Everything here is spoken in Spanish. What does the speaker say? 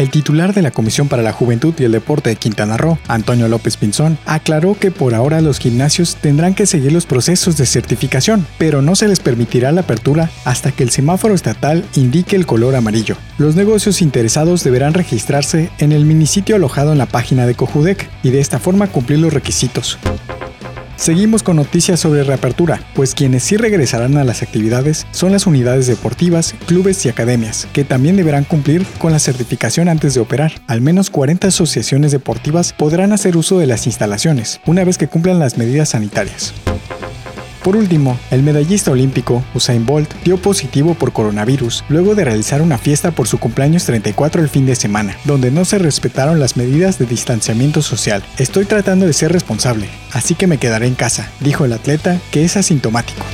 El titular de la Comisión para la Juventud y el Deporte de Quintana Roo, Antonio López Pinzón, aclaró que por ahora los gimnasios tendrán que seguir los procesos de certificación, pero no se les permitirá la apertura hasta que el semáforo estatal indique el color amarillo. Los negocios interesados deberán registrarse en el minisitio alojado en la página de Cojudec y de esta forma cumplir los requisitos. Seguimos con noticias sobre reapertura, pues quienes sí regresarán a las actividades son las unidades deportivas, clubes y academias, que también deberán cumplir con la certificación antes de operar. Al menos 40 asociaciones deportivas podrán hacer uso de las instalaciones, una vez que cumplan las medidas sanitarias. Por último, el medallista olímpico Usain Bolt dio positivo por coronavirus luego de realizar una fiesta por su cumpleaños 34 el fin de semana, donde no se respetaron las medidas de distanciamiento social. Estoy tratando de ser responsable, así que me quedaré en casa, dijo el atleta, que es asintomático.